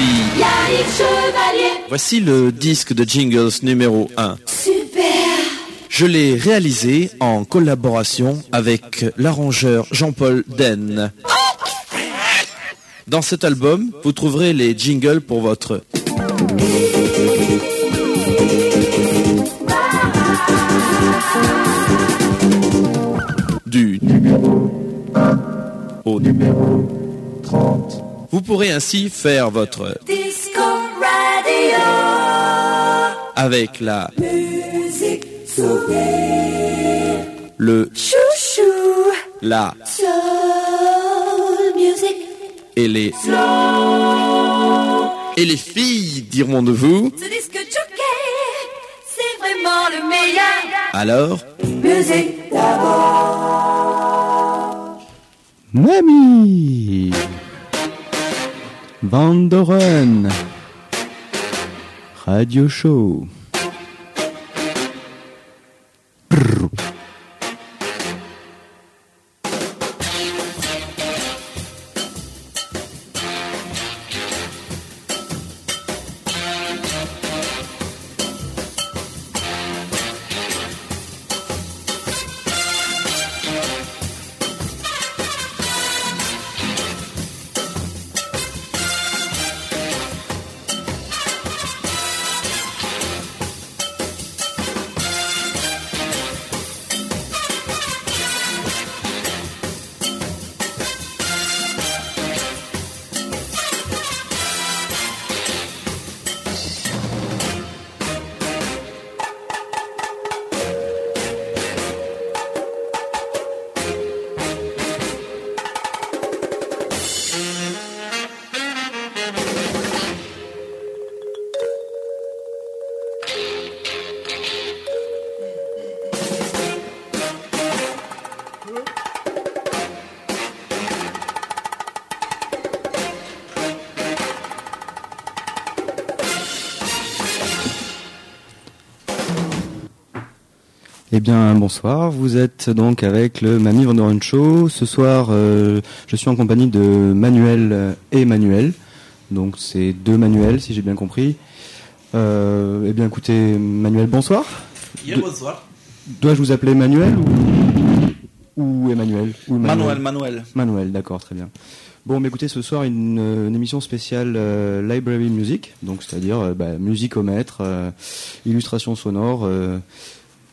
Voici. Yannick Chevalier. Voici le disque de jingles numéro 1. Super. Je l'ai réalisé en collaboration avec l'arrangeur Jean-Paul Den. Dans cet album, vous trouverez les jingles pour votre du numéro 1 au numéro 30. Vous pourrez ainsi faire votre Disco Radio. avec la, Musique sourire. le, Chouchou. la Soul music. et les Slow. et les filles diront de vous. Ce disque jockey, c'est vraiment le meilleur. Alors, Musique d'abord. Mamie Vandoren Radio Show Eh bien, bonsoir. Vous êtes donc avec le Mamie Vandoren Show. Ce soir, euh, je suis en compagnie de Manuel et Manuel. Donc, c'est deux Manuel, si j'ai bien compris. Euh, eh bien, écoutez, Manuel, bonsoir. De- bonsoir. Dois-je vous appeler Manuel ou, ou Emmanuel ou Manuel, Manuel. Manuel, d'accord, très bien. Bon, mais écoutez, ce soir, une, euh, une émission spéciale euh, Library Music, donc c'est-à-dire euh, bah, musicomètre, euh, illustration sonore euh,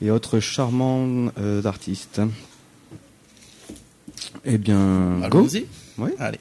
et autres charmants euh, artistes. Eh bien, go. Allons-y. Oui. Allez.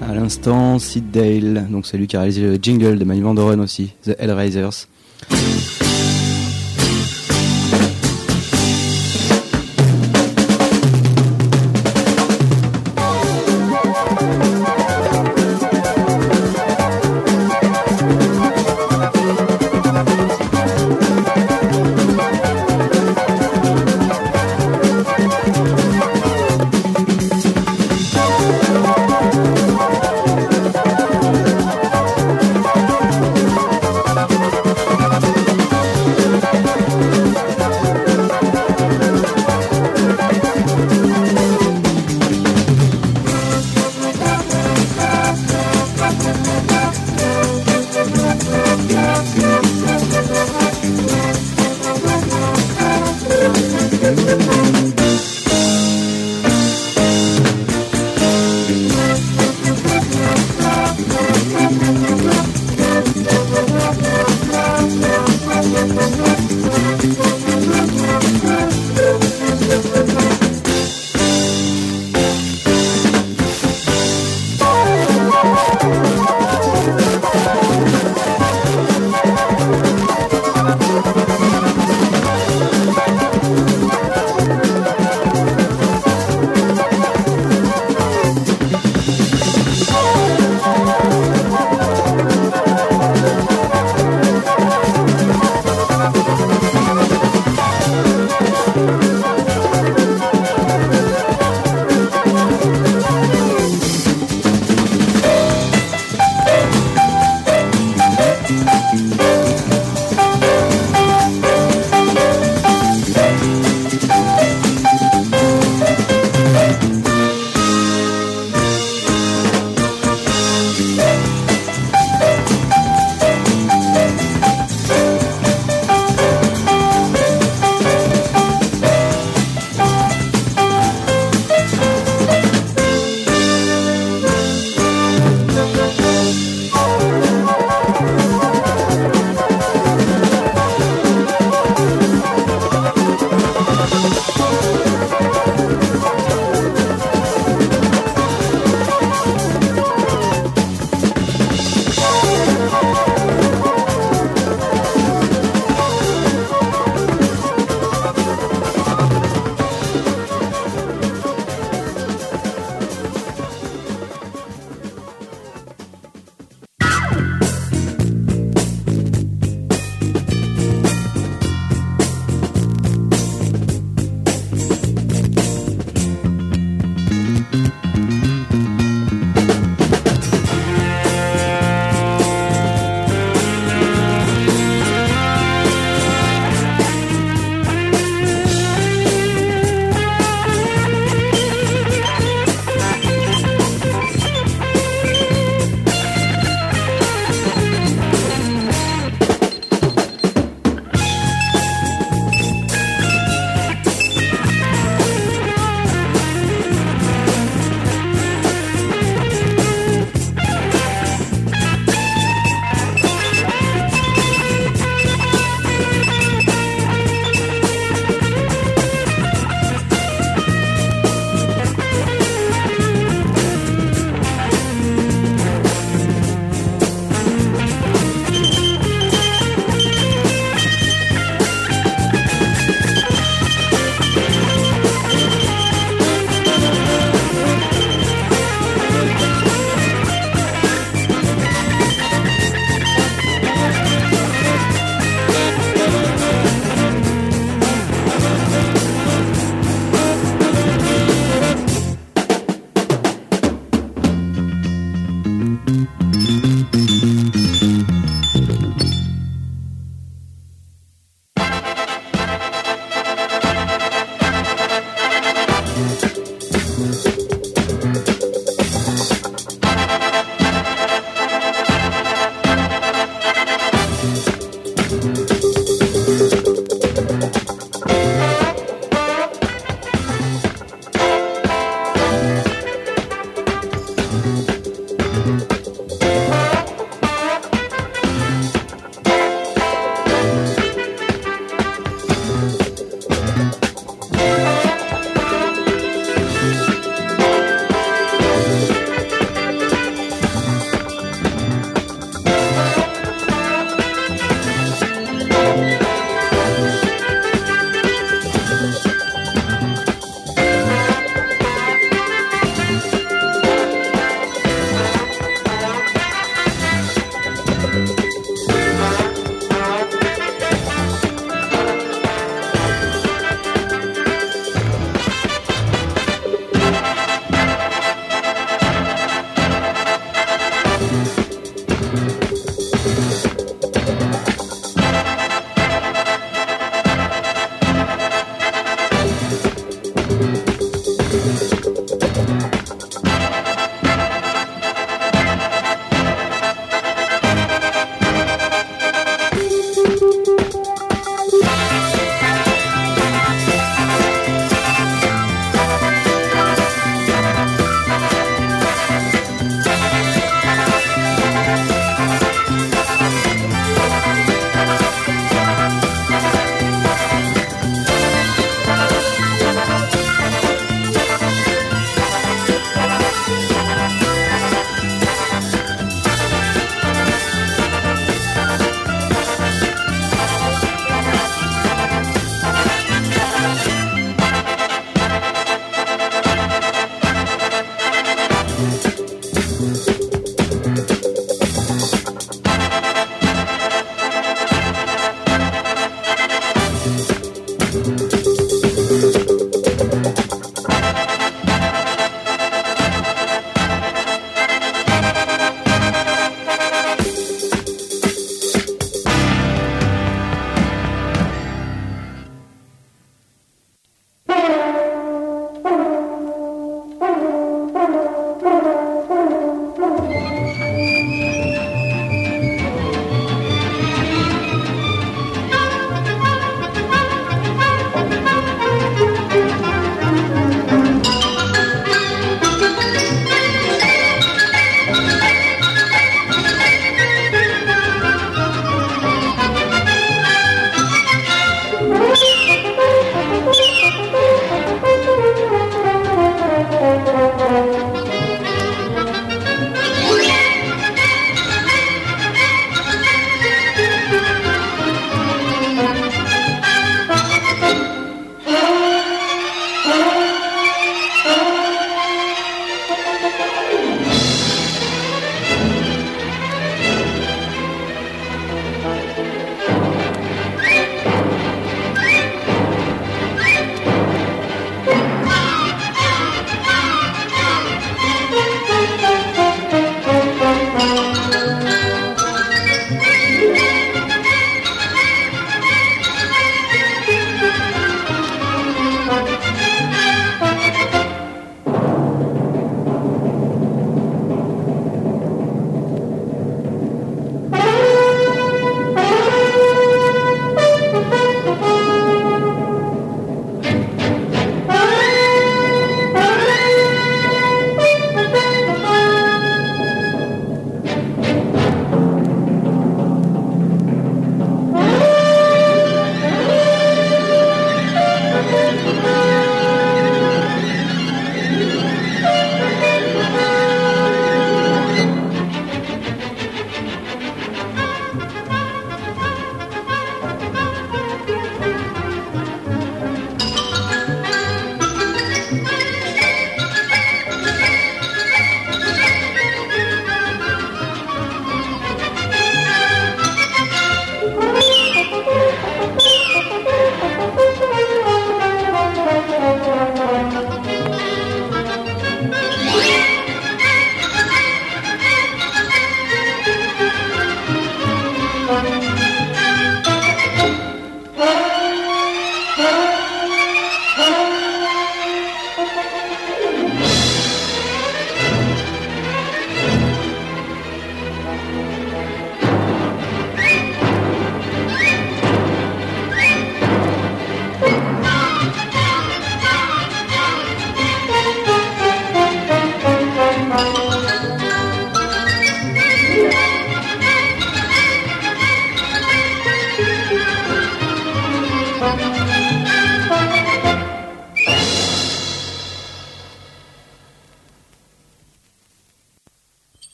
À l'instant, Sid Dale, donc c'est lui qui a réalisé le jingle de Manu Van aussi, The Hellraisers.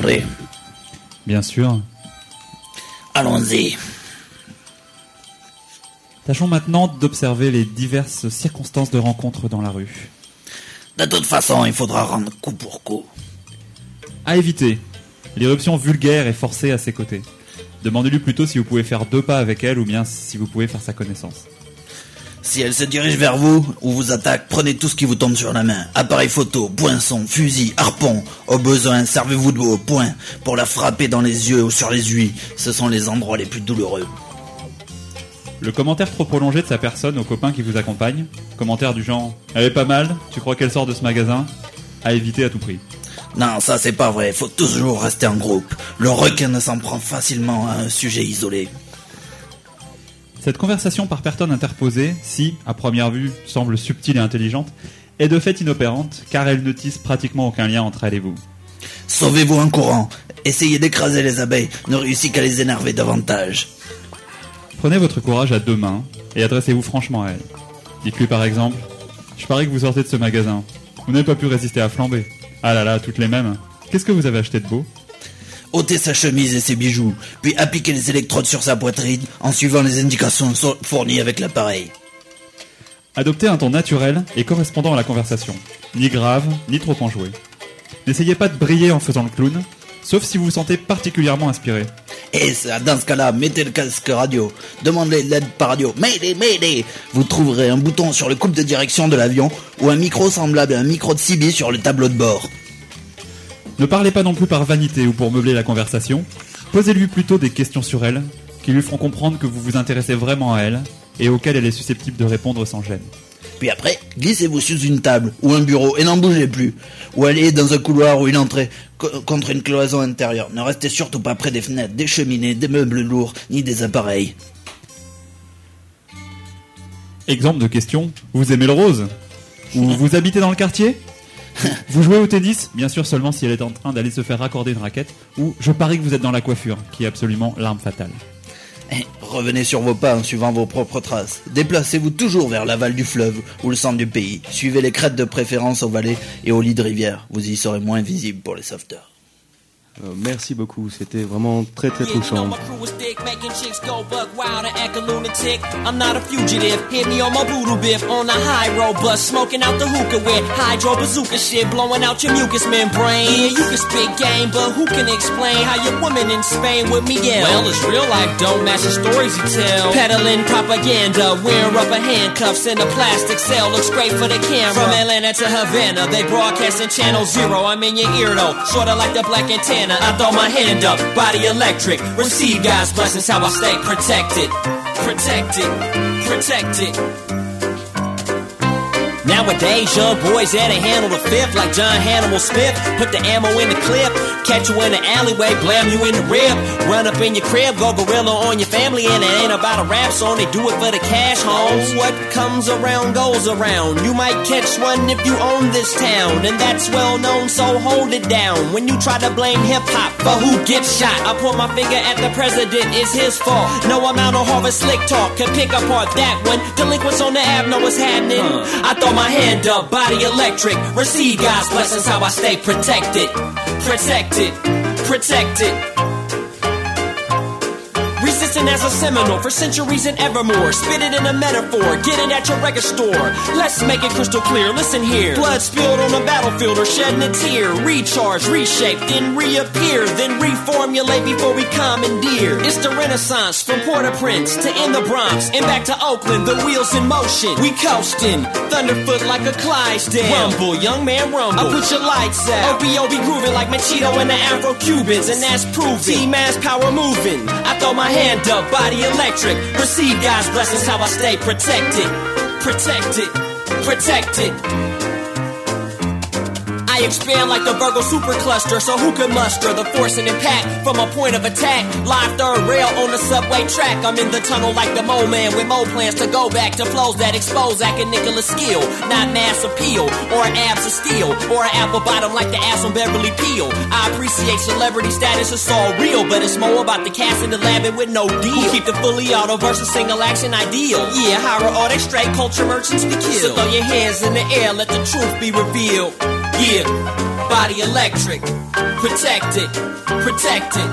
Prêt. Bien sûr. Allons-y. Tâchons maintenant d'observer les diverses circonstances de rencontre dans la rue. De toute façon, il faudra rendre coup pour coup. À éviter. L'irruption vulgaire et forcée à ses côtés. Demandez-lui plutôt si vous pouvez faire deux pas avec elle ou bien si vous pouvez faire sa connaissance. Si elle se dirige vers vous ou vous attaque, prenez tout ce qui vous tombe sur la main. Appareil photo, poinçon, fusil, harpon. Au besoin, servez-vous de vos poings pour la frapper dans les yeux ou sur les huiles. Ce sont les endroits les plus douloureux. Le commentaire trop prolongé de sa personne au copain qui vous accompagne, commentaire du genre Elle est pas mal, tu crois qu'elle sort de ce magasin? À éviter à tout prix. Non, ça c'est pas vrai, faut toujours rester en groupe. Le requin ne s'en prend facilement à un sujet isolé. Cette conversation par personne interposée, si, à première vue, semble subtile et intelligente, est de fait inopérante, car elle ne tisse pratiquement aucun lien entre elle et vous. Sauvez-vous en courant. Essayez d'écraser les abeilles, ne réussit qu'à les énerver davantage. Prenez votre courage à deux mains et adressez-vous franchement à elle. Dites-lui par exemple Je parie que vous sortez de ce magasin. Vous n'avez pas pu résister à flamber. Ah là là, toutes les mêmes. Qu'est-ce que vous avez acheté de beau? Ôter sa chemise et ses bijoux, puis appliquer les électrodes sur sa poitrine en suivant les indications fournies avec l'appareil. Adoptez un ton naturel et correspondant à la conversation. Ni grave, ni trop enjoué. N'essayez pas de briller en faisant le clown, sauf si vous vous sentez particulièrement inspiré. Et ça, dans ce cas-là, mettez le casque radio, demandez l'aide par radio, Mayday, Mayday Vous trouverez un bouton sur le coupe de direction de l'avion ou un micro semblable à un micro de CB sur le tableau de bord. Ne parlez pas non plus par vanité ou pour meubler la conversation. Posez-lui plutôt des questions sur elle, qui lui feront comprendre que vous vous intéressez vraiment à elle et auxquelles elle est susceptible de répondre sans gêne. Puis après, glissez-vous sous une table ou un bureau et n'en bougez plus. Ou allez dans un couloir ou une entrée co- contre une cloison intérieure. Ne restez surtout pas près des fenêtres, des cheminées, des meubles lourds, ni des appareils. Exemple de question, vous aimez le rose? Ou vous habitez dans le quartier? Vous jouez au tennis Bien sûr seulement si elle est en train d'aller se faire raccorder une raquette. Ou je parie que vous êtes dans la coiffure, qui est absolument l'arme fatale. Eh, Revenez sur vos pas en suivant vos propres traces. Déplacez-vous toujours vers l'aval du fleuve ou le centre du pays. Suivez les crêtes de préférence aux vallées et aux lits de rivière. Vous y serez moins visible pour les sauveteurs. Euh, merci beaucoup, c'était vraiment très très touchant. a a me on the high road bus, smoking out the hookah with hydro bazooka shit, blowing out your mucous membrane. Yeah, you can spit game, but who can explain how your woman in Spain with me yell? Well, it's real life, don't match the stories you tell. Peddling propaganda, wearing rubber handcuffs in a plastic cell, looks great for the camera. From Atlanta to Havana, they broadcasting channel zero. I'm in your ear though, sorta like the black antenna. I throw my hand up, body electric. Receive God's blessings, how I stay protected, protected, protected. Nowadays, young boys had to handle the fifth like John Hannibal Smith. Put the ammo in the clip, catch you in the alleyway, blam you in the rib. Run up in your crib, go gorilla on your family, and it ain't about a rap song. They do it for the cash homes. What comes around goes around. You might catch one if you own this town, and that's well known, so hold it down. When you try to blame hip hop for who gets shot, I point my finger at the president, it's his fault. No amount of Harvard slick talk can pick apart that one. Delinquents on the app know what's happening. I throw my hand up, body electric. Receive God's blessings, how I stay protected. Protected, protected. Resistant as a seminal for centuries and evermore. Spit it in a metaphor, get it at your record store. Let's make it crystal clear, listen here. Blood spilled on the battlefield or shedding a tear. Recharge, reshape, then reappear, then reformulate before we commandeer. It's the renaissance from Port-au-Prince to in the Bronx and back to Oakland, the wheels in motion. We coasting, thunderfoot like a Clydesdale. Rumble, young man rumble. I put your lights out. OBO be grooving like Machito and the Afro-Cubans, and that's proven. T-Mass power moving. I throw my hand up, body electric. Receive God's blessings, how I stay protected. Protected, protected. I expand like the Virgo supercluster, so who can muster the force and impact from a point of attack? Live third rail on the subway track. I'm in the tunnel like the Mo Man with Mo plans to go back to flows that expose Ack and Nicholas skill, not mass appeal or abs of steel or an apple bottom like the ass on Beverly Peel. I appreciate celebrity status, it's all real, but it's more about the cast in the lab and with no deal. Keep the fully auto versus single action ideal. Yeah, hire all they straight culture merchants we kill. So throw your hands in the air, let the truth be revealed. Yeah, body electric. Protect it, protect it.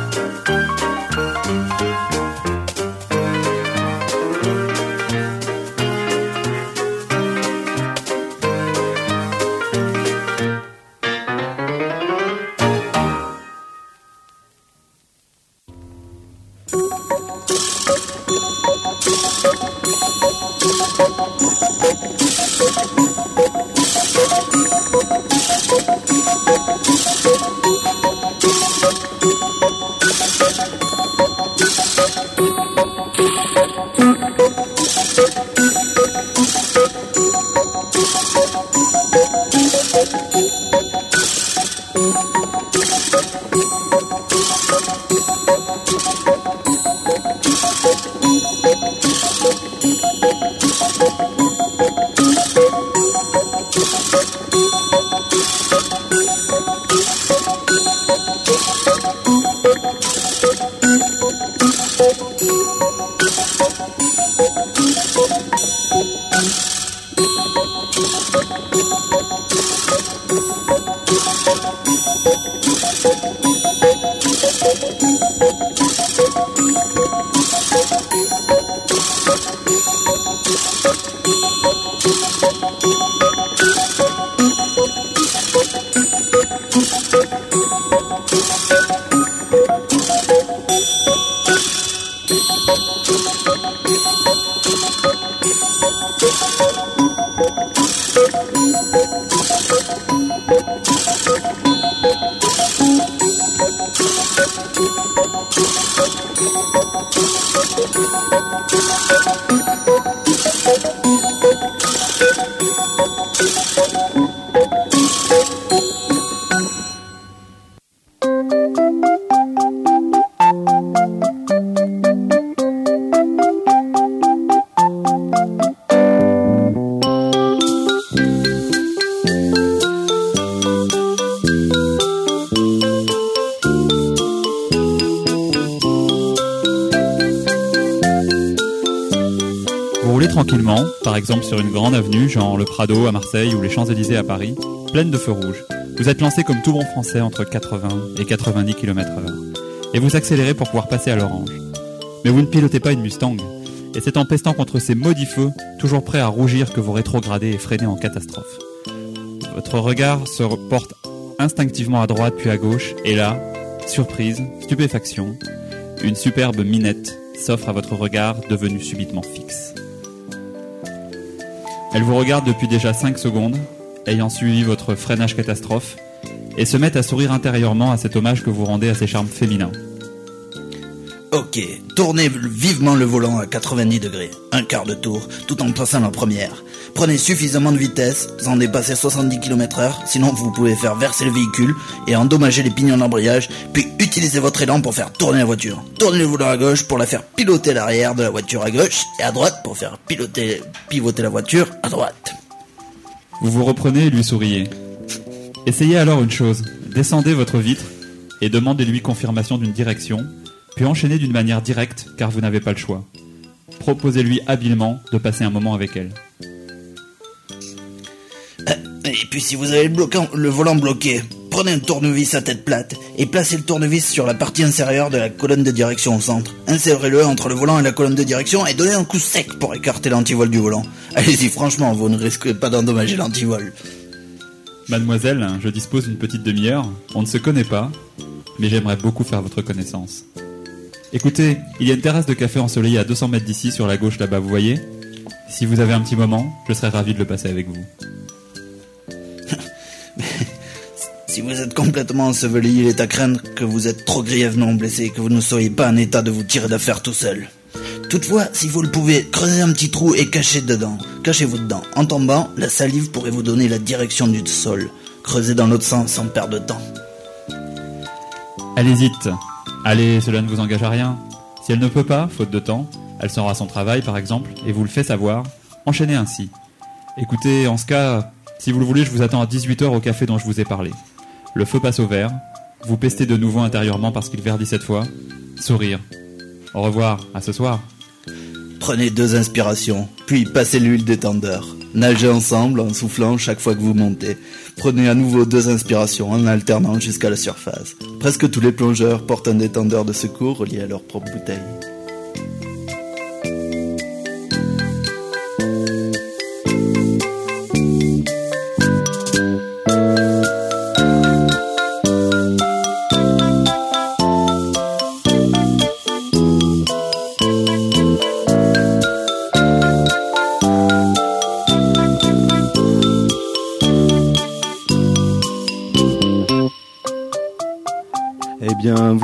Sur une grande avenue, genre le Prado à Marseille ou les Champs-Élysées à Paris, pleine de feux rouges. Vous êtes lancé comme tout bon français entre 80 et 90 km heure. Et vous accélérez pour pouvoir passer à l'orange. Mais vous ne pilotez pas une Mustang. Et c'est en pestant contre ces maudits feux, toujours prêts à rougir que vous rétrogradez et freinez en catastrophe. Votre regard se porte instinctivement à droite puis à gauche, et là, surprise, stupéfaction, une superbe minette s'offre à votre regard devenu subitement fixe. Elle vous regarde depuis déjà 5 secondes, ayant suivi votre freinage catastrophe, et se met à sourire intérieurement à cet hommage que vous rendez à ses charmes féminins. Ok, tournez vivement le volant à 90 degrés, un quart de tour, tout en passant la première. Prenez suffisamment de vitesse, sans dépasser 70 km heure, sinon vous pouvez faire verser le véhicule et endommager les pignons d'embrayage, puis utilisez votre élan pour faire tourner la voiture. Tournez le volant à gauche pour la faire piloter l'arrière de la voiture à gauche, et à droite pour faire piloter, pivoter la voiture à droite. Vous vous reprenez et lui souriez. Essayez alors une chose, descendez votre vitre et demandez-lui confirmation d'une direction, puis enchaînez d'une manière directe car vous n'avez pas le choix. Proposez-lui habilement de passer un moment avec elle. Et puis si vous avez le, bloquant- le volant bloqué, prenez un tournevis à tête plate et placez le tournevis sur la partie inférieure de la colonne de direction au centre. Insérez-le entre le volant et la colonne de direction et donnez un coup sec pour écarter l'antivol du volant. Allez-y franchement, vous ne risquez pas d'endommager l'antivol. Mademoiselle, je dispose d'une petite demi-heure. On ne se connaît pas, mais j'aimerais beaucoup faire votre connaissance. Écoutez, il y a une terrasse de café ensoleillée à 200 mètres d'ici sur la gauche là-bas, vous voyez Si vous avez un petit moment, je serais ravi de le passer avec vous. Si vous êtes complètement enseveli, il est à craindre que vous êtes trop grièvement blessé et que vous ne soyez pas en état de vous tirer d'affaire tout seul. Toutefois, si vous le pouvez, creusez un petit trou et cachez dedans. Cachez-vous dedans. En tombant, la salive pourrait vous donner la direction du sol. Creusez dans l'autre sens sans perdre de temps. Hésite. Allez, cela ne vous engage à rien. Si elle ne peut pas, faute de temps, elle va à son travail par exemple, et vous le fait savoir, enchaînez ainsi. Écoutez, en ce cas, si vous le voulez, je vous attends à 18h au café dont je vous ai parlé. Le feu passe au vert, vous pestez de nouveau intérieurement parce qu'il verdit cette fois, sourire. Au revoir, à ce soir. Prenez deux inspirations, puis passez l'huile détendeur. Nagez ensemble en soufflant chaque fois que vous montez. Prenez à nouveau deux inspirations en alternant jusqu'à la surface. Presque tous les plongeurs portent un détendeur de secours relié à leur propre bouteille.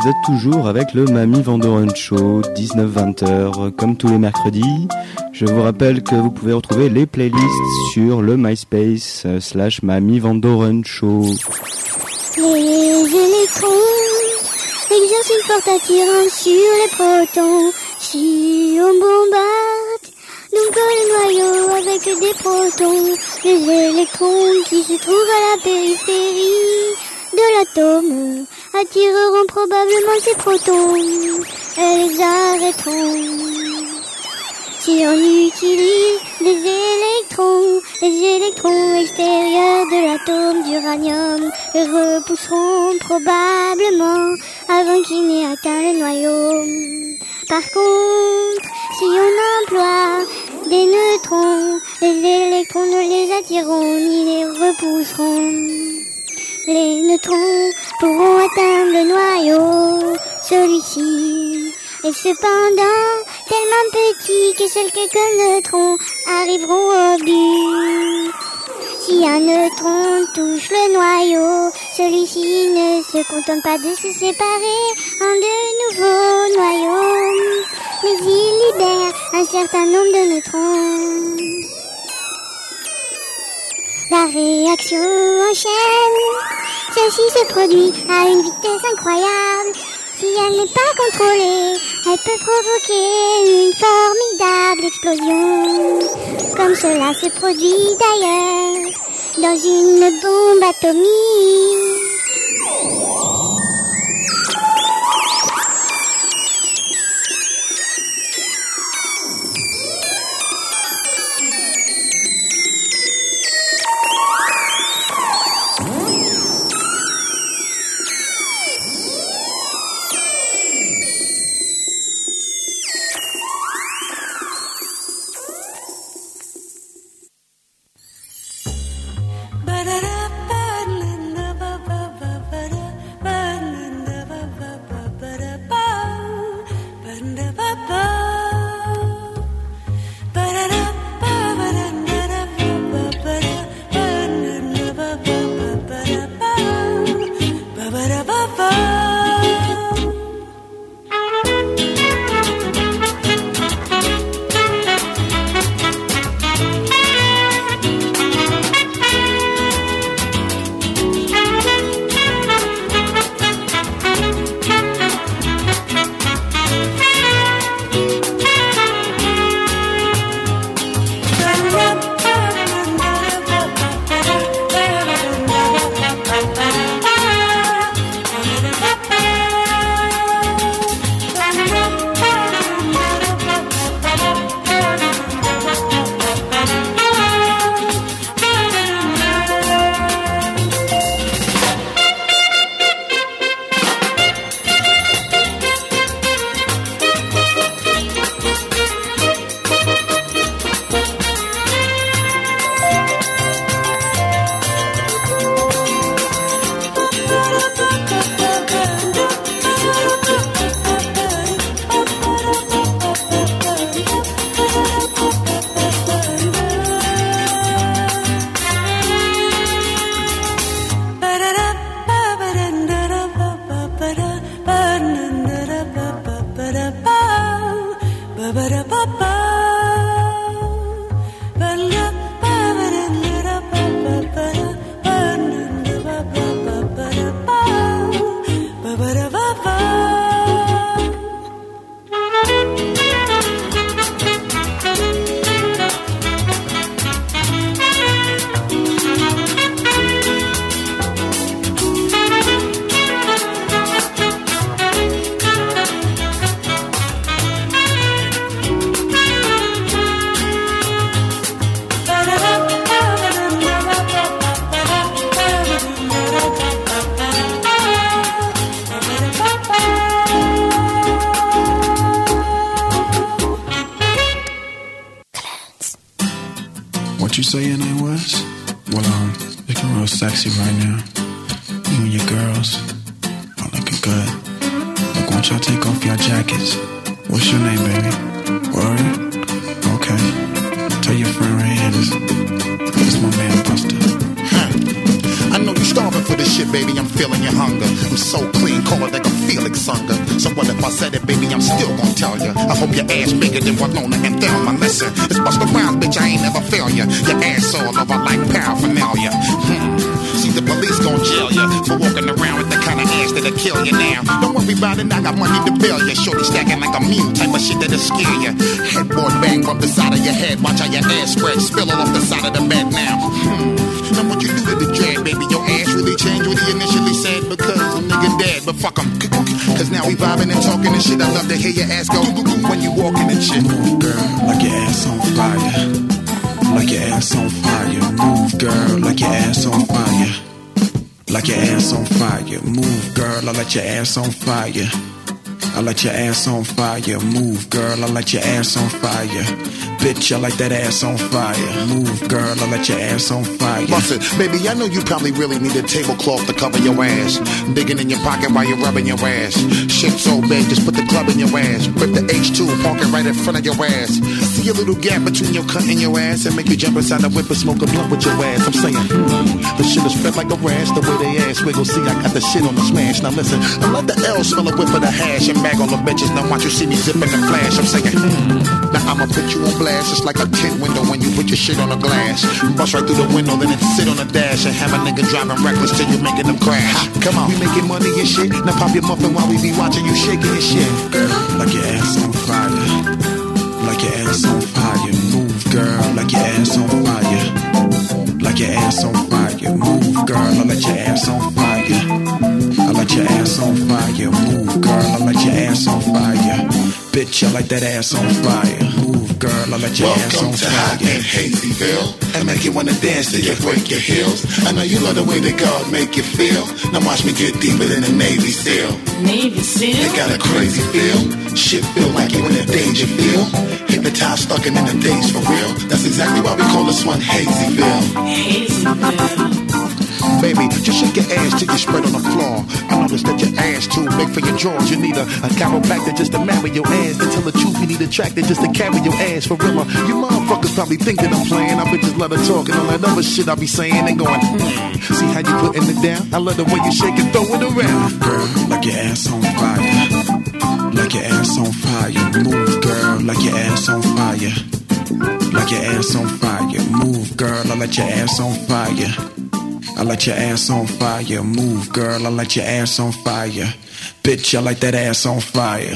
Vous êtes toujours avec le Mamie Vandoren Show, 19-20 heures, comme tous les mercredis. Je vous rappelle que vous pouvez retrouver les playlists sur le MySpace euh, slash Mamie Vandoren Show. Les électrons exercent une forte attirance sur les protons. Si on bombarde donc le noyau avec des protons, les électrons qui se trouvent à la périphérie de l'atome attireront probablement ces protons et les arrêteront. si on utilise des électrons, les électrons extérieurs de l'atome d'uranium les repousseront probablement avant qu'il n'ait atteint le noyau. Par contre, si on emploie des neutrons, les électrons ne les attireront ni les repousseront. Les neutrons pourront atteindre le noyau, celui-ci est cependant tellement petit que seuls quelques neutrons arriveront au but. Si un neutron touche le noyau, celui-ci ne se contente pas de se séparer en de nouveaux noyaux, mais il libère un certain nombre de neutrons. La réaction enchaîne. Celle-ci se produit à une vitesse incroyable. Si elle n'est pas contrôlée, elle peut provoquer une formidable explosion. Comme cela se produit d'ailleurs dans une bombe atomique. Let your ass on fire. I let your ass on fire. Move, girl, I let your ass on fire. Bitch, I like that ass on fire. Move, girl, I let your ass on fire. It. Baby, I know you probably really need a tablecloth to cover your ass. Digging in your pocket while you're rubbing your ass. Shit so big, just put the club in your ass. Rip the H2, park it right in front of your ass. See a little gap between your cut and your ass and make you jump inside the whip and smoke a blunt with your ass. I'm saying, hmm, the shit is spread like a rash. The way they ass wiggle, see, I got the shit on the smash. Now listen, I let the L smell a whip of the hash and mag on the bitches. Now watch you see me zip in the flash. I'm saying, hmm, now I'ma put you on blast. It's like a tint window when you put your shit on the glass. Bust right through the window, then it sit on the dash and have a nigga driving reckless till you making them crash. Come on, we making money and shit. Now pop your muffin while we be watching you shaking and shit. Like your ass on fire. Like your ass on fire. Move, girl, like your ass on fire. Like your ass on fire. Move, girl, I let your ass on fire. I let your ass on fire. Move, girl, I let your ass on fire. Bitch, I like that ass on fire. Move, girl, I let your ass on to Hot fire. and Hazyville. And make you wanna dance till you break your heels. I know you love the way that God make you feel. Now watch me get deeper than a Navy SEAL. Navy SEAL. They got a crazy feel. Shit feel like you in a danger feel. Hypnotized, stuck in the days for real. That's exactly why we call this one Hazyville. Hazyville. Baby, just shake your ass till you spread on the floor. I noticed that your ass too big for your drawers. You need a, a chiropractor just to marry your ass. To tell the truth, you need a tractor just to carry your ass for real. You motherfuckers probably think that I'm playing. I bitches love to talk and all that other shit I be saying and going, hmm. See how you putting it down? I love the way you shake and throw it around. Girl, like your ass on fire. Like your ass on fire. Move, girl, like your ass on fire. Like your ass on fire. Move, girl, I let your ass on fire. I let your ass on fire. Move, girl, I let your ass on fire. Bitch, I like that ass on fire.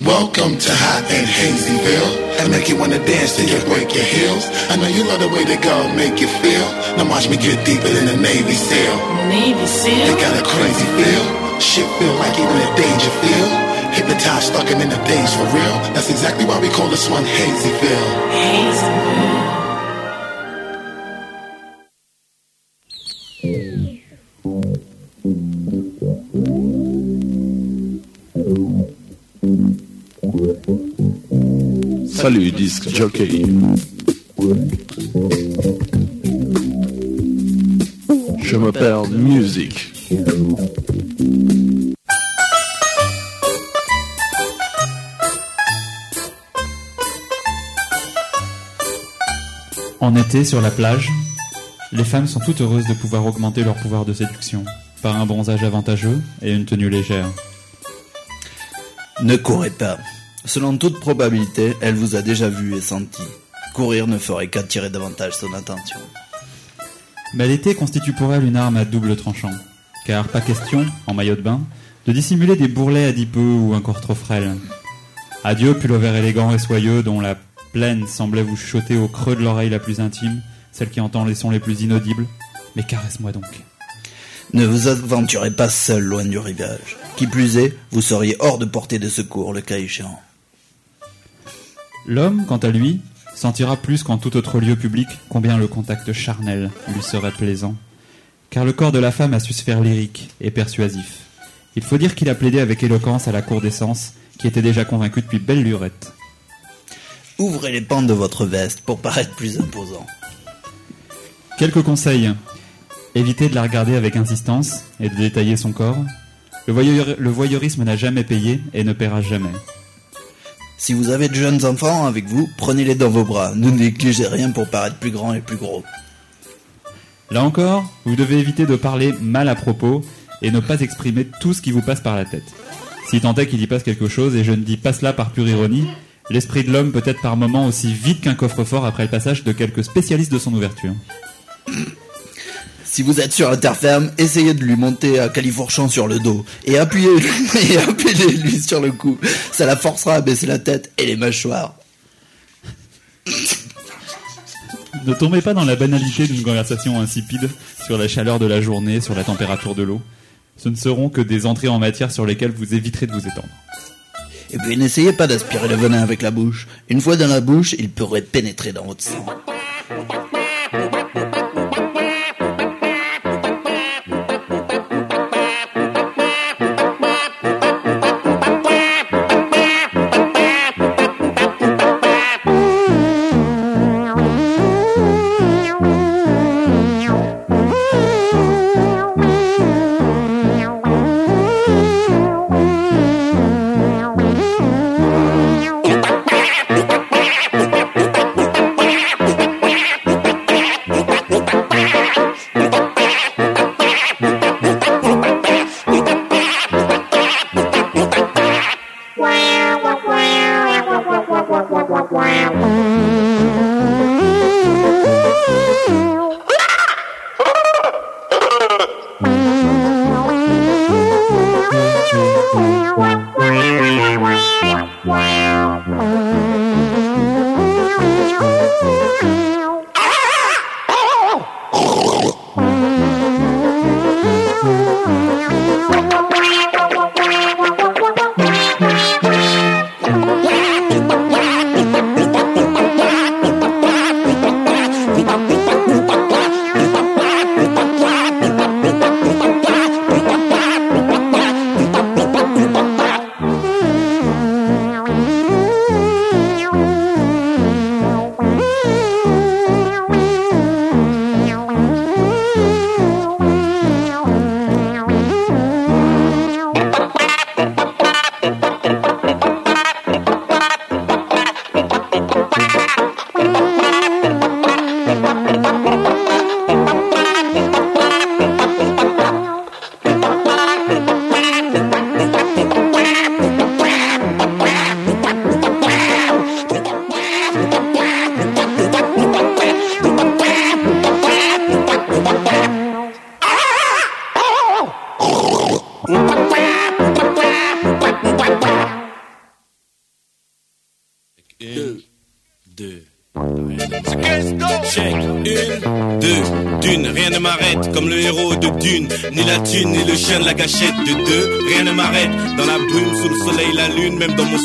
Welcome to Hot and Hazyville. I make you wanna dance till you break your heels. I know you love the way that God make you feel. Now watch me get deeper than a Navy SEAL. Navy SEAL? They got a crazy feel. Shit feel like even a danger feel. Hypnotized, stuck in the days for real. That's exactly why we call this one Hazyville. Hazyville. Salut, disque jockey. Je m'appelle Music. En été, sur la plage, les femmes sont toutes heureuses de pouvoir augmenter leur pouvoir de séduction par un bronzage avantageux et une tenue légère. Ne courez pas. Selon toute probabilité, elle vous a déjà vu et senti. Courir ne ferait qu'attirer davantage son attention. Mais l'été constitue pour elle une arme à double tranchant, car pas question, en maillot de bain, de dissimuler des bourrelets adipeux ou encore trop frêles. Adieu pullover élégant et soyeux dont la plaine semblait vous chuchoter au creux de l'oreille la plus intime, celle qui entend les sons les plus inaudibles. Mais caresse-moi donc. Ne vous aventurez pas seul loin du rivage. Qui plus est, vous seriez hors de portée de secours le cas échéant. L'homme, quant à lui, sentira plus qu'en tout autre lieu public combien le contact charnel lui serait plaisant. Car le corps de la femme a su se faire lyrique et persuasif. Il faut dire qu'il a plaidé avec éloquence à la cour des sens, qui était déjà convaincue depuis belle lurette. Ouvrez les pentes de votre veste pour paraître plus imposant. Quelques conseils. Évitez de la regarder avec insistance et de détailler son corps. Le, voyeur- le voyeurisme n'a jamais payé et ne paiera jamais. Si vous avez de jeunes enfants avec vous, prenez-les dans vos bras. Ne négligez rien pour paraître plus grand et plus gros. Là encore, vous devez éviter de parler mal à propos et ne pas exprimer tout ce qui vous passe par la tête. Si tant est qu'il y passe quelque chose, et je ne dis pas cela par pure ironie, l'esprit de l'homme peut être par moments aussi vide qu'un coffre-fort après le passage de quelques spécialistes de son ouverture. Si vous êtes sur la terre ferme, essayez de lui monter à califourchon sur le dos et appuyez et appuyez-lui sur le cou. Ça la forcera à baisser la tête et les mâchoires. Ne tombez pas dans la banalité d'une conversation insipide sur la chaleur de la journée, sur la température de l'eau. Ce ne seront que des entrées en matière sur lesquelles vous éviterez de vous étendre. Et puis n'essayez pas d'aspirer le venin avec la bouche. Une fois dans la bouche, il pourrait pénétrer dans votre sang.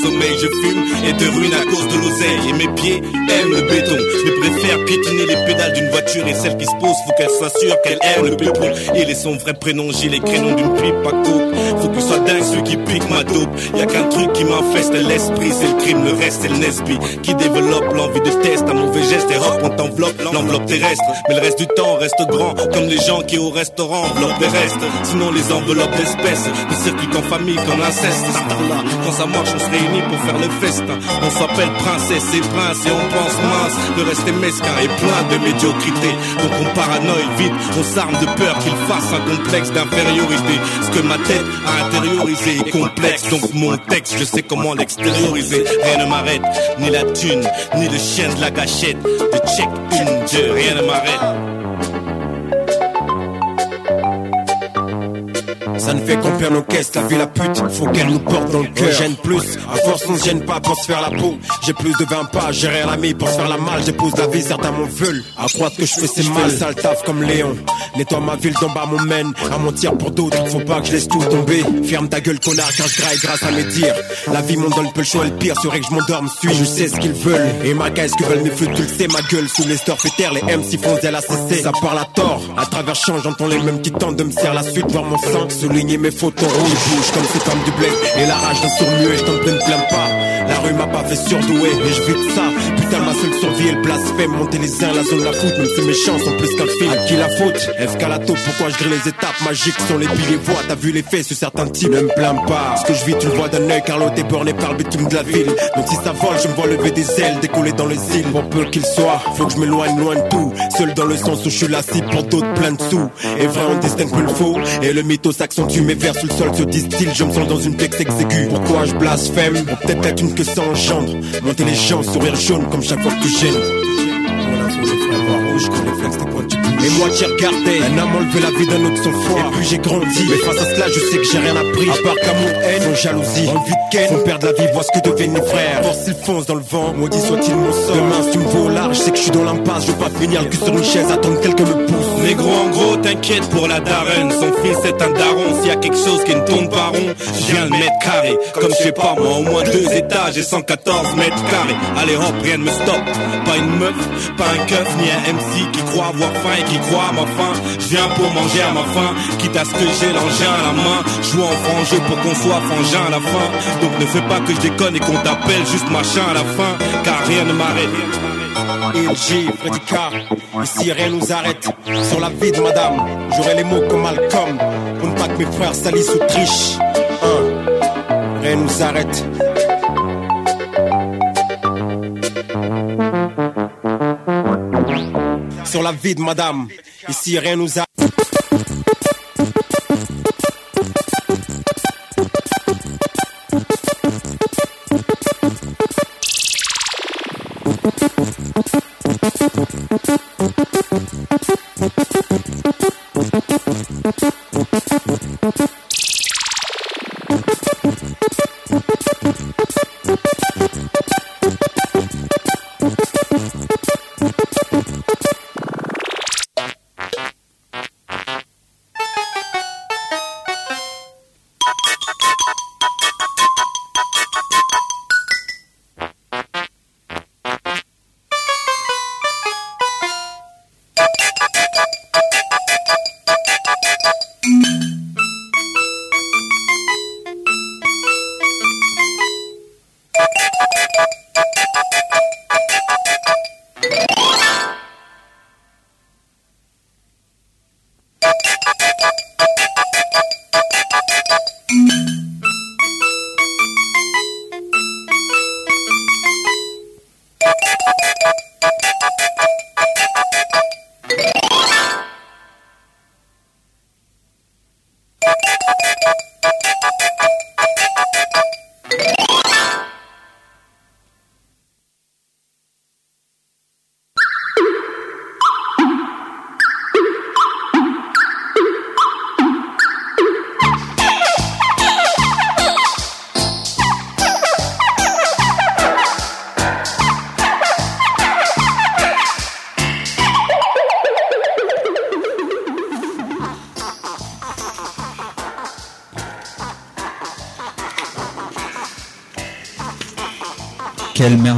Sommeil, je fume et te ruine à cause de l'oseille. Et mes pieds aiment le béton, mais préfèrent piétiner les pédales d'une voiture. Et celle qui se pose, faut qu'elle soit sûre qu'elle aime le peupon. Il est son vrai prénom, j'ai les créneaux d'une pipe à coupe. Faut que soit dingue ceux qui piquent ma dope. Y a qu'un truc qui m'infeste l'esprit, c'est le reste c'est le Nesby. Qui développe l'envie de test, un mauvais geste et hop, on t'enveloppe l'enveloppe terrestre. Mais le reste du temps reste grand, comme les gens qui au restaurant enveloppent des restes. Sinon les enveloppes d'espèces, ne circuitent qu'en famille comme l'inceste. Là, Quand ça marche, on se réunit pour faire le festin. On s'appelle princesse et prince et on pense mince. Le reste est mesquin et plein de médiocrité. Donc on paranoïe vite, on s'arme de peur qu'il fasse un complexe d'infériorité. Ce que ma tête a intériorisé est complexe. Donc mon texte, je sais comment l'extérioriser. Rien ne m'arrête, ni la thune, ni le chien de la gâchette. De check une, deux, rien ne m'arrête. Ça ne fait qu'on perd nos caisses, la vie la pute, faut qu'elle nous porte dans le cœur. Gêne plus, à force on se gêne pas pour se faire la peau. J'ai plus de 20 pas, j'ai rien l'ami pour se faire la malle. J'épouse la vie, certains m'en veulent. À croire que je fais c'est mal, sale taf comme Léon. Nettoie ma ville d'en bas mon mène. À mentir pour d'autres, faut pas que je laisse tout tomber. Ferme ta gueule connard car je graille grâce à mes dires. La vie m'en donne peu le choix le pire serait que je m'endorme, suis, je sais ce qu'ils veulent. Et ma ce que veulent mes flûtes, tu le ma gueule sous les terre, les MC font à la CC. Ça parle à tort, à travers champ, j'entends les mêmes qui tentent de me serrer la suite, voir mon sang. Souligner mes fautes en rouge, bouge comme c'est comme du blé. Et la rage d'un sourd muet, je t'en prie, ne plains pas. La rue m'a pas fait surdouer, et je vis de ça. Putain, ma seule survie est le blasphème. Monter les uns, la zone la foot, même si mes chances sont plus qu'un film. À qui la faute? Escalato, pourquoi je grille les étapes magiques sont les piliers? Voix. T'as vu les faits sur certains types, ne me plains pas. Ce que je vis, tu le vois d'un œil, car l'autre est borné par le bitume de la ville. Donc si ça vole, je me vois lever des ailes, décoller dans les îles. Pour peu qu'il soit, faut que je m'éloigne loin de tout. Seul dans le sens où je suis la cible pour d'autres plein de sous. Et vrai, on distingue peu le faux. Et le mytho s'accentue, mes vers sous le sol se distillent. Je me sens dans une texte exiguë. Pourquoi je blasphème? Peut-être être une que ça engendre. Monter les gens, sourire jaune comme chaque fois que tu gênes. Voilà, frères voir rouge, Et moi, j'ai regardé, un homme enlevé la vie d'un autre sans foi. Et puis j'ai grandi, mais face à cela, je sais que j'ai rien appris. À part qu'amour, haine, sans jalousie, envie de week-end. Font perdre la vie, vois ce que deviennent mes frères. Force, ils foncent dans le vent, maudit soit-il mon sort. Demain, si tu me vois au large, je sais que je suis dans l'impasse. Je veux pas finir le cul sur une chaise, attendre que quelqu'un me pousse. Négro en gros, t'inquiète pour la daronne. Son fils est un daron. S'il y a quelque chose qui ne tourne pas rond, je viens le mettre carré. Comme je sais pas moi, au moins deux étages et 114 mètres carrés. Allez hop, rien ne me stoppe. Pas une meuf, pas un keuf, ni un MC qui croit avoir faim et qui croit à ma faim. Je viens pour manger à ma faim, quitte à ce que j'ai l'engin à la main. Joue en franc jeu pour qu'on soit frangin à la fin. Donc ne fais pas que je déconne et qu'on t'appelle juste machin à la fin, car rien ne m'arrête. LG, Freddy ici rien nous arrête. Sur la vie de madame, j'aurai les mots comme Malcolm. Pour ne pas que mes frères salissent ou trichent. Hein, rien nous arrête. Sur la vie de madame, ici rien nous arrête.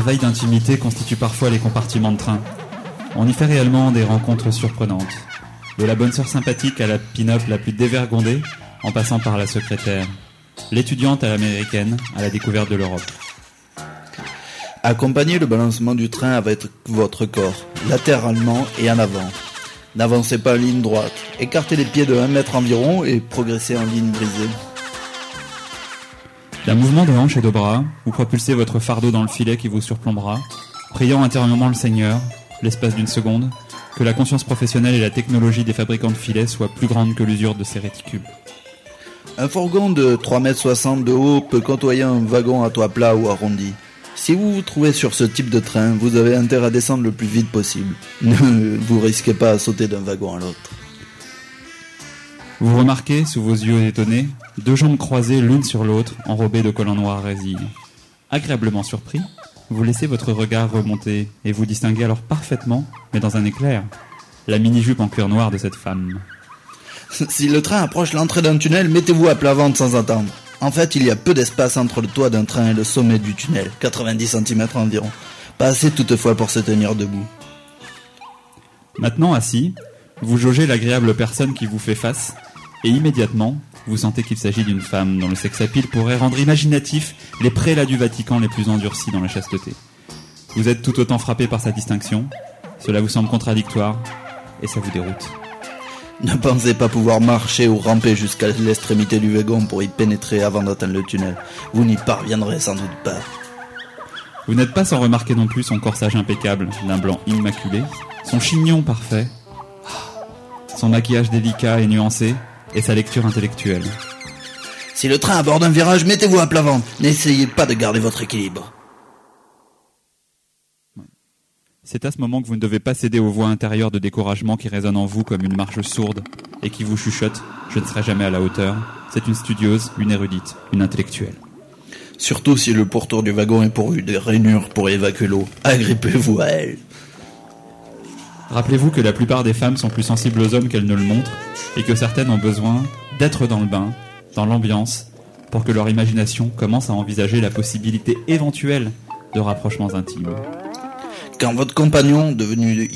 Quelle merveille d'intimité constitue parfois les compartiments de train. On y fait réellement des rencontres surprenantes. De la bonne sœur sympathique à la pin-up la plus dévergondée, en passant par la secrétaire. L'étudiante à l'américaine, à la découverte de l'Europe. Accompagnez le balancement du train avec votre corps, latéralement et en avant. N'avancez pas en ligne droite. Écartez les pieds de 1 mètre environ et progressez en ligne brisée. D'un mouvement de hanche et de bras, vous propulsez votre fardeau dans le filet qui vous surplombera, priant intérieurement le Seigneur, l'espace d'une seconde, que la conscience professionnelle et la technologie des fabricants de filets soient plus grandes que l'usure de ces réticules. Un fourgon de 3,60 m de haut peut côtoyer un wagon à toit plat ou arrondi. Si vous vous trouvez sur ce type de train, vous avez intérêt à descendre le plus vite possible. Ne vous risquez pas à sauter d'un wagon à l'autre. Vous remarquez, sous vos yeux étonnés, deux jambes croisées l'une sur l'autre, enrobées de collants noirs résille. Agréablement surpris, vous laissez votre regard remonter et vous distinguez alors parfaitement, mais dans un éclair, la mini-jupe en cuir noir de cette femme. Si le train approche l'entrée d'un tunnel, mettez-vous à plat ventre sans attendre. En fait, il y a peu d'espace entre le toit d'un train et le sommet du tunnel, 90 cm environ. Pas assez toutefois pour se tenir debout. Maintenant assis, vous jaugez l'agréable personne qui vous fait face, et immédiatement, vous sentez qu'il s'agit d'une femme dont le sex appeal pourrait rendre imaginatif les prélats du Vatican les plus endurcis dans la chasteté. Vous êtes tout autant frappé par sa distinction, cela vous semble contradictoire, et ça vous déroute. Ne pensez pas pouvoir marcher ou ramper jusqu'à l'extrémité du wagon pour y pénétrer avant d'atteindre le tunnel. Vous n'y parviendrez sans doute pas. Vous n'êtes pas sans remarquer non plus son corsage impeccable, d'un blanc immaculé, son chignon parfait, son maquillage délicat et nuancé, et sa lecture intellectuelle. Si le train aborde un virage, mettez-vous à plat ventre. N'essayez pas de garder votre équilibre. C'est à ce moment que vous ne devez pas céder aux voix intérieures de découragement qui résonnent en vous comme une marche sourde et qui vous chuchotent Je ne serai jamais à la hauteur. C'est une studieuse, une érudite, une intellectuelle. Surtout si le pourtour du wagon est pourvu de rainures pour évacuer l'eau. Agrippez-vous à elle. Rappelez-vous que la plupart des femmes sont plus sensibles aux hommes qu'elles ne le montrent, et que certaines ont besoin d'être dans le bain, dans l'ambiance, pour que leur imagination commence à envisager la possibilité éventuelle de rapprochements intimes. Quand votre compagnon, devenu,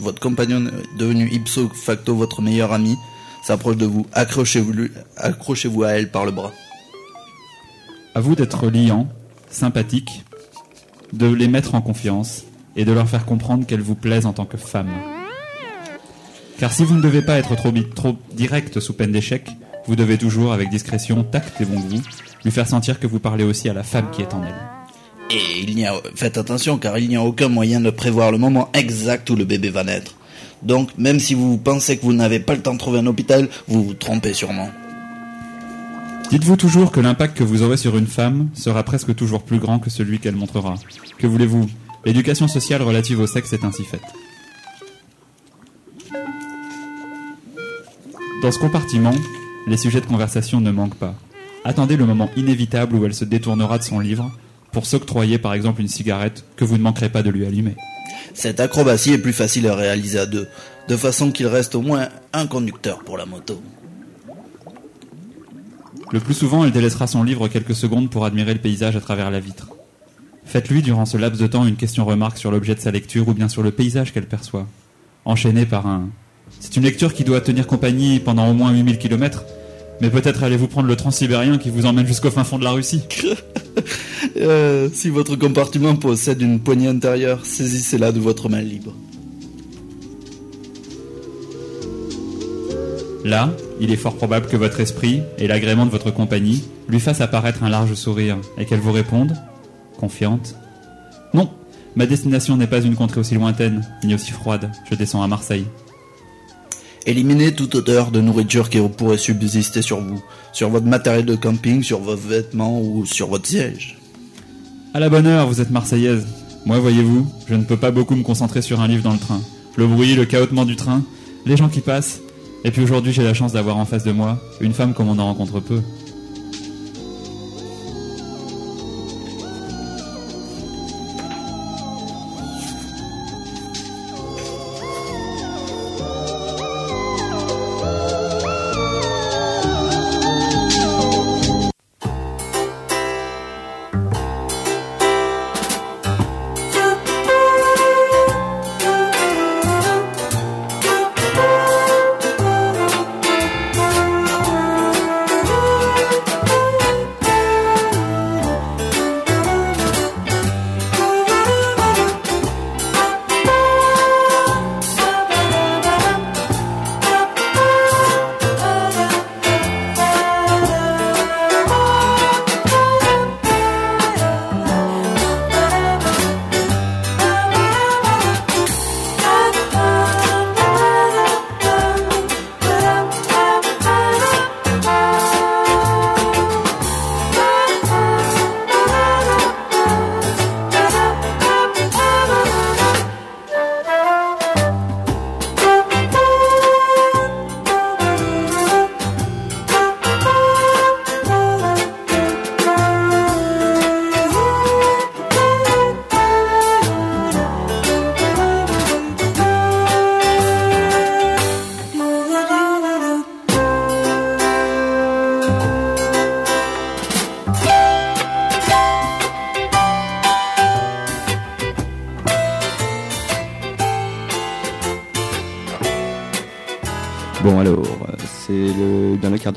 votre compagnon devenu ipso facto votre meilleur ami, s'approche de vous, accrochez-vous accrochez-vous à elle par le bras. À vous d'être liant, sympathique, de les mettre en confiance et de leur faire comprendre qu'elles vous plaisent en tant que femme. Car si vous ne devez pas être trop, trop direct sous peine d'échec, vous devez toujours, avec discrétion, tact et bon goût, lui faire sentir que vous parlez aussi à la femme qui est en elle. Et il n'y a, faites attention car il n'y a aucun moyen de prévoir le moment exact où le bébé va naître. Donc, même si vous pensez que vous n'avez pas le temps de trouver un hôpital, vous vous trompez sûrement. Dites-vous toujours que l'impact que vous aurez sur une femme sera presque toujours plus grand que celui qu'elle montrera. Que voulez-vous? L'éducation sociale relative au sexe est ainsi faite. Dans ce compartiment, les sujets de conversation ne manquent pas. Attendez le moment inévitable où elle se détournera de son livre pour s'octroyer par exemple une cigarette que vous ne manquerez pas de lui allumer. Cette acrobatie est plus facile à réaliser à deux, de façon qu'il reste au moins un conducteur pour la moto. Le plus souvent, elle délaissera son livre quelques secondes pour admirer le paysage à travers la vitre. Faites-lui durant ce laps de temps une question-remarque sur l'objet de sa lecture ou bien sur le paysage qu'elle perçoit. Enchaîné par un C'est une lecture qui doit tenir compagnie pendant au moins 8000 km, mais peut-être allez-vous prendre le transsibérien qui vous emmène jusqu'au fin fond de la Russie. Euh, si votre compartiment possède une poignée intérieure, saisissez-la de votre main libre. Là, il est fort probable que votre esprit et l'agrément de votre compagnie lui fassent apparaître un large sourire et qu'elle vous réponde, confiante. Non, ma destination n'est pas une contrée aussi lointaine, ni aussi froide. Je descends à Marseille. Éliminez toute odeur de nourriture qui pourrait subsister sur vous, sur votre matériel de camping, sur vos vêtements ou sur votre siège. À la bonne heure, vous êtes marseillaise. Moi, voyez-vous, je ne peux pas beaucoup me concentrer sur un livre dans le train. Le bruit, le cahotement du train, les gens qui passent. Et puis aujourd'hui, j'ai la chance d'avoir en face de moi une femme comme on en rencontre peu.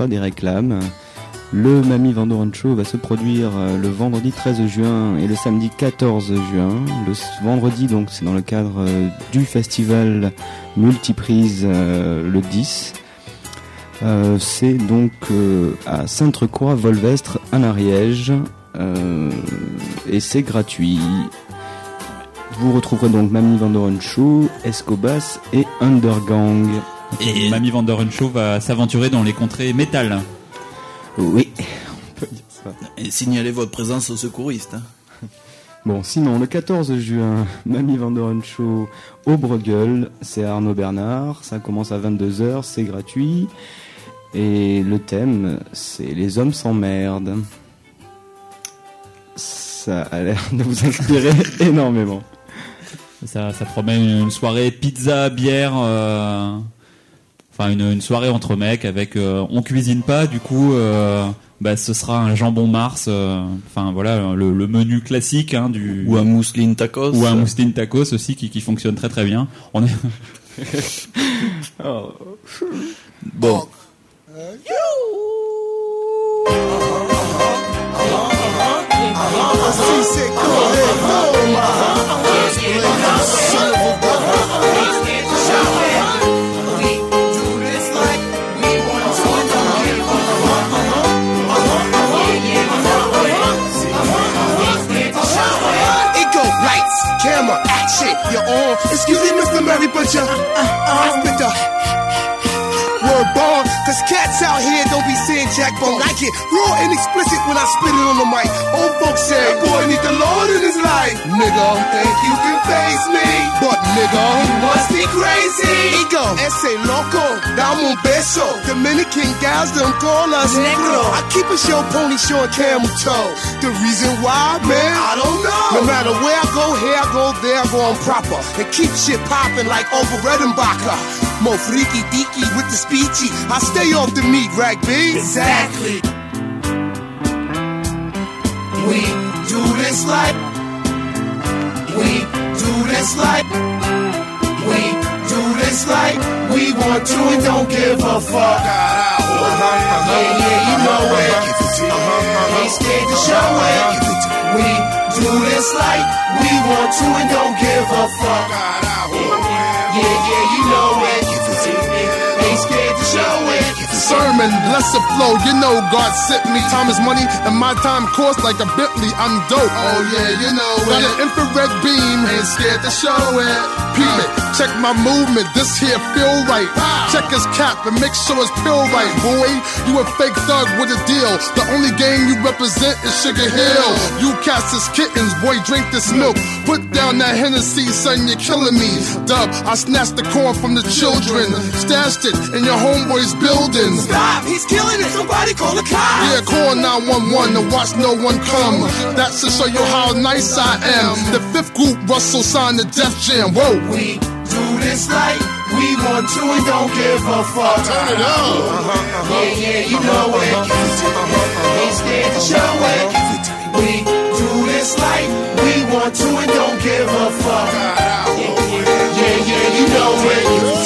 Des réclames. Le Mamie Vandoren Show va se produire euh, le vendredi 13 juin et le samedi 14 juin. Le vendredi, donc, c'est dans le cadre euh, du festival Multiprise euh, le 10. Euh, c'est donc à Sainte-Croix-Volvestre, en Ariège. Et c'est gratuit. Vous retrouverez donc Mamie Vandoren Show, Escobas et Undergang. Et- Mamie Show va s'aventurer dans les contrées métal. Oui, on peut dire ça. Et signalez votre présence aux secouristes. hein. Bon, sinon, le 14 juin, Mamie Show au Bruegel, c'est Arnaud Bernard, ça commence à 22h, c'est gratuit. Et le thème, c'est Les hommes s'emmerdent. Ça a l'air de vous inspirer énormément. Ça, ça promet une, une soirée pizza, bière, euh, enfin une, une soirée entre mecs avec. euh, on cuisine pas, du coup, euh, bah, ce sera un jambon Mars. euh, Enfin voilà, le, le menu classique hein, du. Ou un mousseline tacos. Ou un mousseline tacos aussi qui, qui fonctionne très très bien. On est. Bon. Action, you're on. Excuse me, Mr. Murray, but you, uh, uh, with the bomb. Cause cats out here don't be saying jack bone. I get raw and explicit when I spit it on the mic. Old folks say, boy need the Lord in his life. Nigga, think you can face me. But nigga, you must be crazy. Ego, ese loco, dame un beso. Dominican gals don't call us negro. I keep a show pony showing camel toe. The reason why, man, I don't know. No matter where I go, here I go, there I go, I'm proper. And keep shit popping like Uncle Redenbacher. Mo freaky deaky with the I stay off the meat, rag B. Exactly. We do this like. We do this like. We do this like. We want to and don't give a fuck. Yeah, yeah, you know it. Ain't scared to show it. We do this like. We want to and don't give a fuck. Yeah, yeah, you sermon, lesser flow. You know God sent me. Time is money, and my time costs like a Bentley. I'm dope. Oh yeah, you know Got an infrared beam, ain't scared to show it. Peep it, check my movement. This here feel right. Check his cap and make sure it's pill right, boy. You a fake thug with a deal. The only game you represent is Sugar Hill. You cats is kittens, boy. Drink this milk. Put down that Hennessy, son. You're killing me. Dub, I snatched the corn from the children, stashed it in your homeboy's building. Stop, he's killing it. Somebody call the cops. Yeah, call 911 to watch no one come. That's to show you how nice I am. The fifth group, Russell signed the Death Jam. Whoa. We do this like we want to and don't give a fuck. Turn it up. Uh-huh, uh-huh. Yeah, yeah, you know it. Ain't uh-huh, scared to show it. We do this like we want to and don't give a fuck. Yeah, yeah, you know it.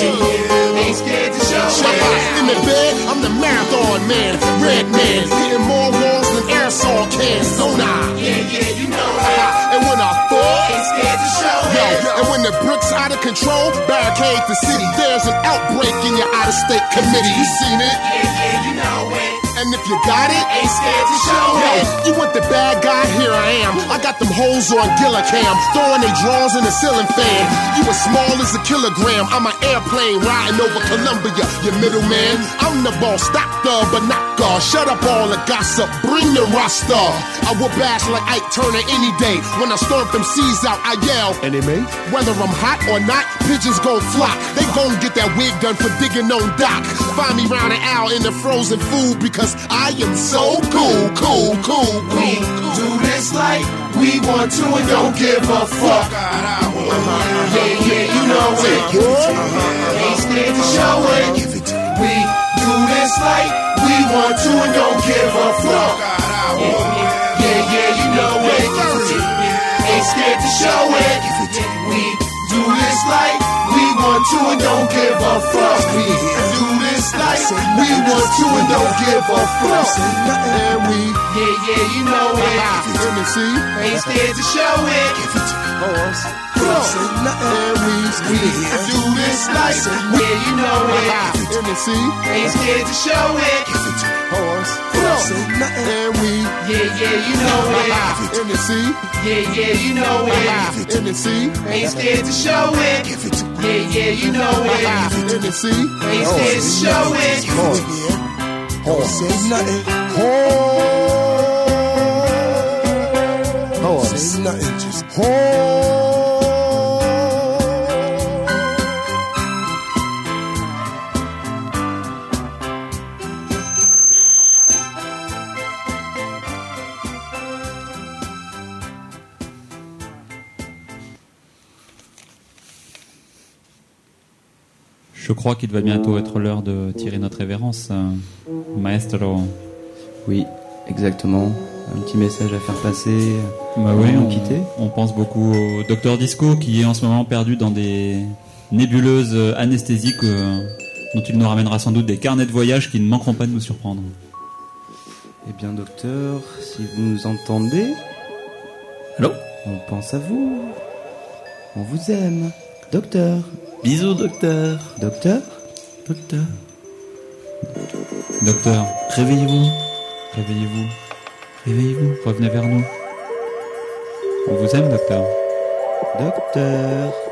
Ain't scared to show it. In the bed, I'm the marathon man, red man, hitting more walls than aerosol cans. Don't I? Yeah, yeah, you know it. And when I fall, Ain't scared to show Yo, it. and when the bricks out of control, barricade the city. There's an outbreak in your out of state committee. You seen it? Yeah, yeah, you know it. And if you got it, Ain't scared to show Yo, it. you want the bad guy? Here I am. I got them hoes on Gillicam, throwing they drawers in the ceiling fan. You as small as a kilogram. I'm an airplane riding over Columbia. You middleman. I'm the boss. Stop the but not God. Shut up all the gossip. Bring the roster. I will bash like Ike Turner any day. When I stomp them C's out, I yell. Enemy. Whether I'm hot or not, pigeons gon' flock. They gon' get that wig done for digging on dock. Find me round an owl in the frozen food because I am so cool, cool, cool, We cool. do this like we want to and don't give a fuck. Yeah, yeah, you know it. Ain't scared to show it. We do this like we want to and don't give a fuck. Yeah, yeah, you know it. Ain't scared to show it. We do this like we want to and don't give a fuck. We do this like we want to and don't give a fuck. And we, Yeah, yeah, you know it. let me see. Ain't scared to show it horse. Crossing the airways, we here do this nice. Yeah, you know it. Tennessee ain't scared to show it. Horse. Crossing the airways. Yeah, yeah, you know it. Tennessee Yeah, yeah, you know it. Tennessee ain't scared to show it. Yeah, yeah, you know it. Tennessee ain't scared to show it. Horse. Horse. Horse. Oh. Je crois qu'il va bientôt être l'heure de tirer notre révérence, euh, maestro. Oui, exactement. Un petit message à faire passer. Bah avant oui, on, quitter. on pense beaucoup au docteur Disco qui est en ce moment perdu dans des nébuleuses euh, anesthésiques euh, dont il nous ramènera sans doute des carnets de voyage qui ne manqueront pas de nous surprendre. Eh bien, docteur, si vous nous entendez. Allô? On pense à vous. On vous aime. Docteur. Bisous, docteur. Docteur? Docteur. Docteur, Réveillez-vous. réveillez-vous, Réveillez-vous. revenez vers nous. On vous aime, docteur. Docteur.